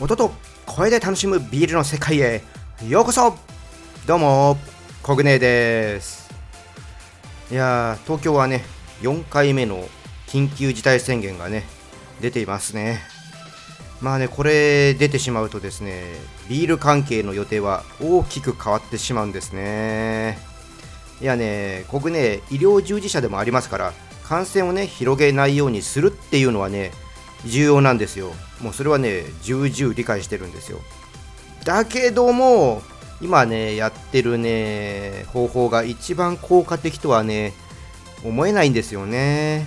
音と声で楽しむビールの世界へようこそ。どうもコグネです。いや東京はね4回目の緊急事態宣言がね出ていますね。まあねこれ出てしまうとですねビール関係の予定は大きく変わってしまうんですね。いやね国ね医療従事者でもありますから感染をね広げないようにするっていうのはね重要なんですよ。もうそれはね重々理解してるんですよ。だけども今ねやってるね方法が一番効果的とはね思えないんですよね。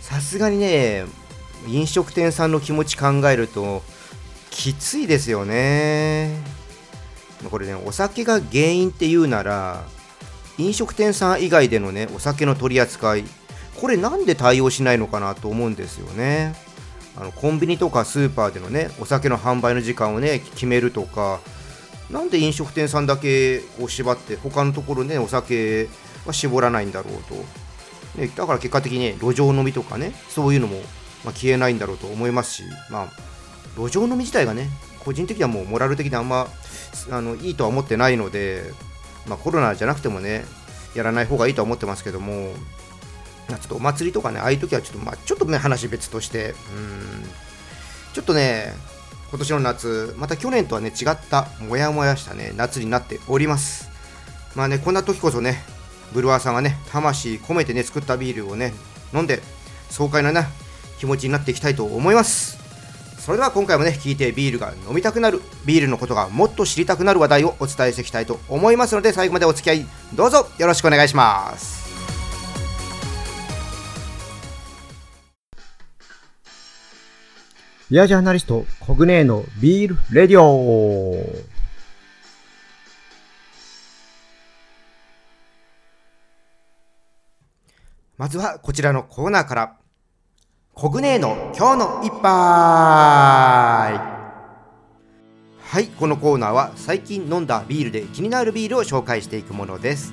さすがにね飲食店さんの気持ち考えるときついですよね。これねお酒が原因っていうなら飲食店さん以外でのねお酒の取り扱いこれなんで対応しないのかなと思うんですよね。あのコンビニとかスーパーでのねお酒の販売の時間をね決めるとかなんで飲食店さんだけを縛って他のところねお酒は絞らないんだろうと、ね、だから結果的に、路上飲みとかねそういうのも、ま、消えないんだろうと思いますしまあ路上飲み自体がね個人的にはもうモラル的にあんまあのいいとは思ってないので、まあ、コロナじゃなくてもねやらない方がいいとは思ってますけどもちょっとお祭りとかね、ああいう時はちょっと、まあ、ちょっとね、話別として、うん、ちょっとね、今年の夏、また去年とはね、違った、もやもやしたね、夏になっております。まあね、こんな時こそね、ブルワーさんがね、魂込めてね、作ったビールをね、飲んで、爽快なな気持ちになっていきたいと思います。それでは今回もね、聞いてビールが飲みたくなる、ビールのことがもっと知りたくなる話題をお伝えしていきたいと思いますので、最後までお付き合い、どうぞよろしくお願いします。ビアジャーナリスト、コグネーのビールレディオ。まずはこちらのコーナーから、コグネーの今日の一杯。はい、このコーナーは最近飲んだビールで気になるビールを紹介していくものです。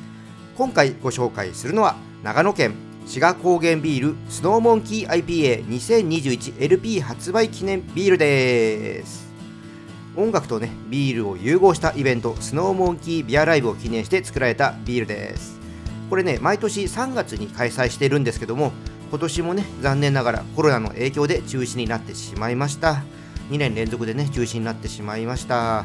今回ご紹介するのは長野県志賀高原ビールスノーモンキー IPA2021LP 発売記念ビールです。音楽とねビールを融合したイベントスノーモンキービアライブを記念して作られたビールです。これね毎年3月に開催しているんですけども今年もね残念ながらコロナの影響で中止になってしまいました。2年連続でね中止になってしまいました。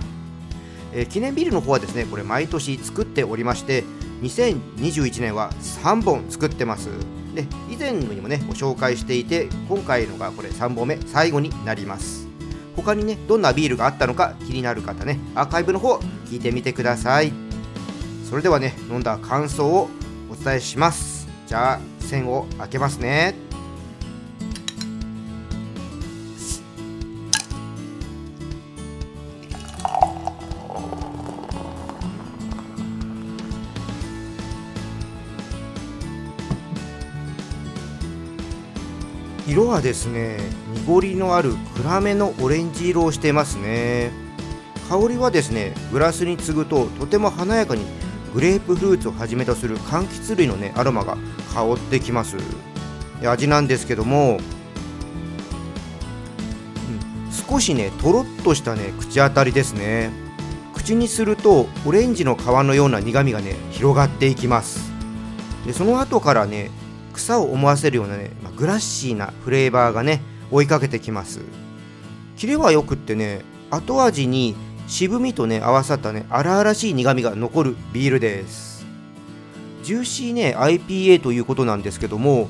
えー、記念ビールの方はですねこれ毎年作っておりまして2021年は3本作ってます。で以前にもねご紹介していて今回のがこれ3本目最後になります。他にねどんなビールがあったのか気になる方ねアーカイブの方聞いてみてください。それではね飲んだ感想をお伝えします。じゃあ線を開けますね。色はですね濁りのある暗めのオレンジ色をしてますね。香りはですねグラスに継ぐととても華やかにグレープフルーツをはじめとする柑橘類のねアロマが香ってきます。味なんですけども、少しねとろっとしたね口当たりですね。口にするとオレンジの皮のような苦みがね広がっていきます。でその後からね草を思わせるようなね、まあ、グラッシーなフレーバーがね追いかけてきます。キレはよくってね後味に渋みとね合わさったね荒々しい苦みが残るビールです。ジューシーね IPA ということなんですけども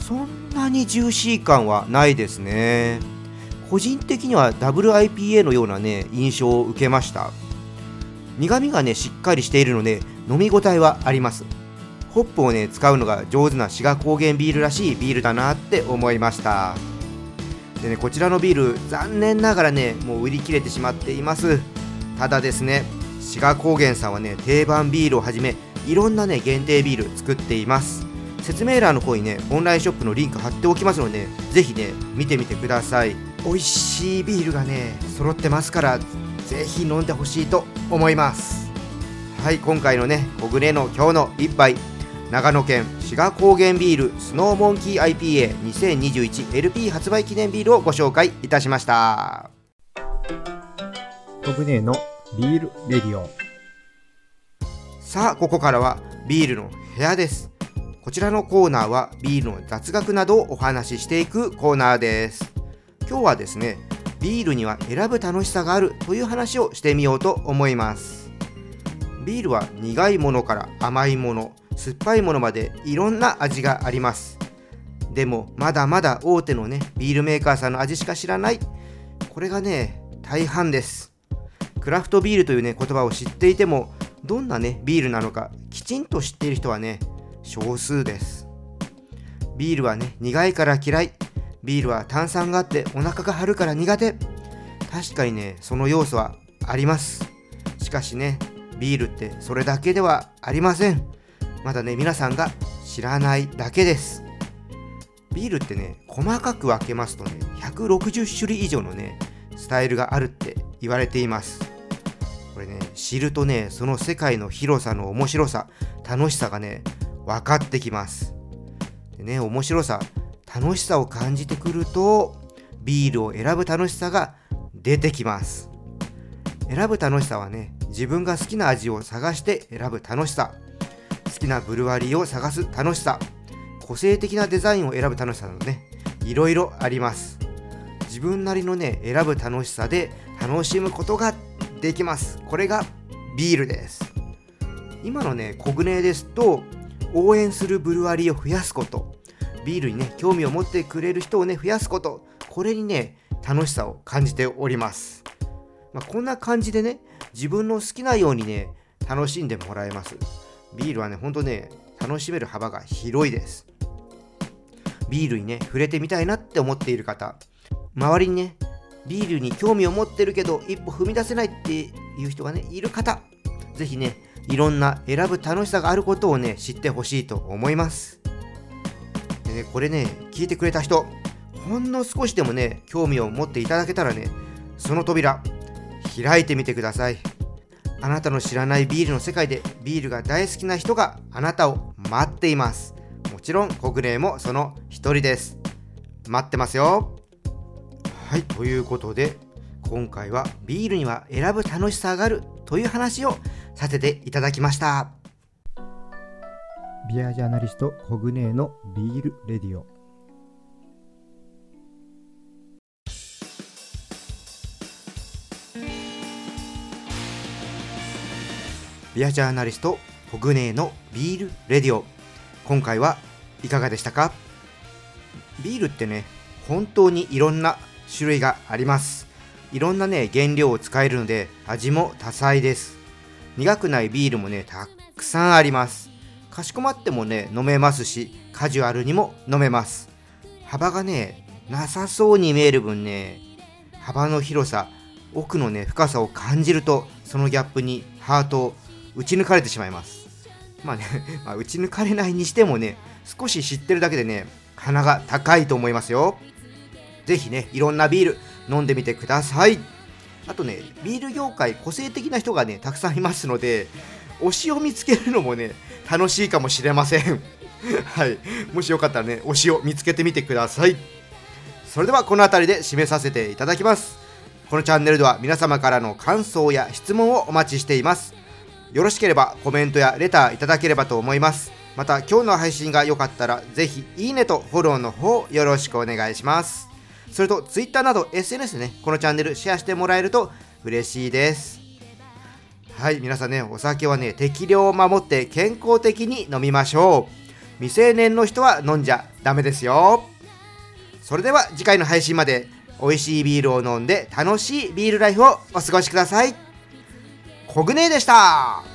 そんなにジューシー感はないですね。個人的にはダブル IPA のようなね印象を受けました。苦みがねしっかりしているので飲み応えはあります。ホップをね使うのが上手な志賀高原ビールらしいビールだなって思いました。でねこちらのビール残念ながらねもう売り切れてしまっています。ただですね志賀高原さんはね定番ビールをはじめいろんなね限定ビール作っています。説明欄の方にねオンラインショップのリンク貼っておきますのでぜひね見てみてください。美味しいビールがね揃ってますからぜひ飲んでほしいと思います。はい今回のね小暮の今日の一杯。長野県志賀高原ビールスノーモンキー IPA2021LP 発売記念ビールをご紹介いたしました。コグネのビールレディオ。さあここからはビールの部屋です。こちらのコーナーはビールの雑学などをお話ししていくコーナーです。今日はですねビールには選ぶ楽しさがあるという話をしてみようと思います。ビールは苦いものから甘いもの酸っぱいものまでいろんな味があります。でもまだまだ大手のねビールメーカーさんの味しか知らない。これがね大半です。クラフトビールというね言葉を知っていてもどんなねビールなのかきちんと知っている人はね少数です。ビールはね苦いから嫌い。ビールは炭酸があってお腹が張るから苦手。確かにねその要素はあります。しかしねビールってそれだけではありません。まだね皆さんが知らないだけです。ビールってね細かく分けますとね160種類以上のねスタイルがあるって言われています。これね知るとねその世界の広さの面白さ楽しさがね分かってきます。でね面白さ楽しさを感じてくるとビールを選ぶ楽しさが出てきます。選ぶ楽しさはね自分が好きな味を探して選ぶ楽しさ。好きなブルワリーを探す楽しさ。個性的なデザインを選ぶ楽しさなどね。いろいろあります。自分なりのね選ぶ楽しさで楽しむことができます。これがビールです。今のねコグネですと応援するブルワリーを増やすこと。ビールにね興味を持ってくれる人をね増やすこと。これにね楽しさを感じております、まあ、こんな感じでね自分の好きなようにね楽しんでもらえます。ビールはねほんとね楽しめる幅が広いです。ビールにね触れてみたいなって思っている方。周りにねビールに興味を持ってるけど一歩踏み出せないっていう人がねいる方。ぜひねいろんな選ぶ楽しさがあることをね知ってほしいと思います。でねこれね聞いてくれた人ほんの少しでもね興味を持っていただけたらねその扉開いてみてください。あなたの知らないビールの世界でビールが大好きな人があなたを待っています。もちろん国霊もその一人です。待ってますよ。はいということで今回はビールには選ぶ楽しさがあるという話をさせていただきました。ビアジャーナリストコグネのビールレディオ。ビアジャーナリストコグネのビールレディオ。今回はいかがでしたか？ビールってね本当にいろんな種類があります。いろんなね原料を使えるので味も多彩です。苦くないビールもねたくさんあります。かしこまってもね飲めますしカジュアルにも飲めます。幅がねなさそうに見える分ね幅の広さ奥のね深さを感じるとそのギャップにハートを打ち抜かれてしまいます。まあね、まあ、打ち抜かれないにしてもね少し知ってるだけでね鼻が高いと思いますよ。ぜひねいろんなビール飲んでみてください。あとねビール業界個性的な人がねたくさんいますので推しを見つけるのもね楽しいかもしれません。はい。もしよかったらね推しを見つけてみてください。それではこの辺りで締めさせていただきます。このチャンネルでは皆様からの感想や質問をお待ちしています。よろしければコメントやレターいただければと思います。また今日の配信が良かったらぜひいいねとフォローの方よろしくお願いします。それと Twitter など SNS でねこのチャンネルシェアしてもらえると嬉しいです。はい皆さんねお酒はね適量を守って健康的に飲みましょう。未成年の人は飲んじゃダメですよ。それでは次回の配信まで美味しいビールを飲んで楽しいビールライフをお過ごしください。コグネでした。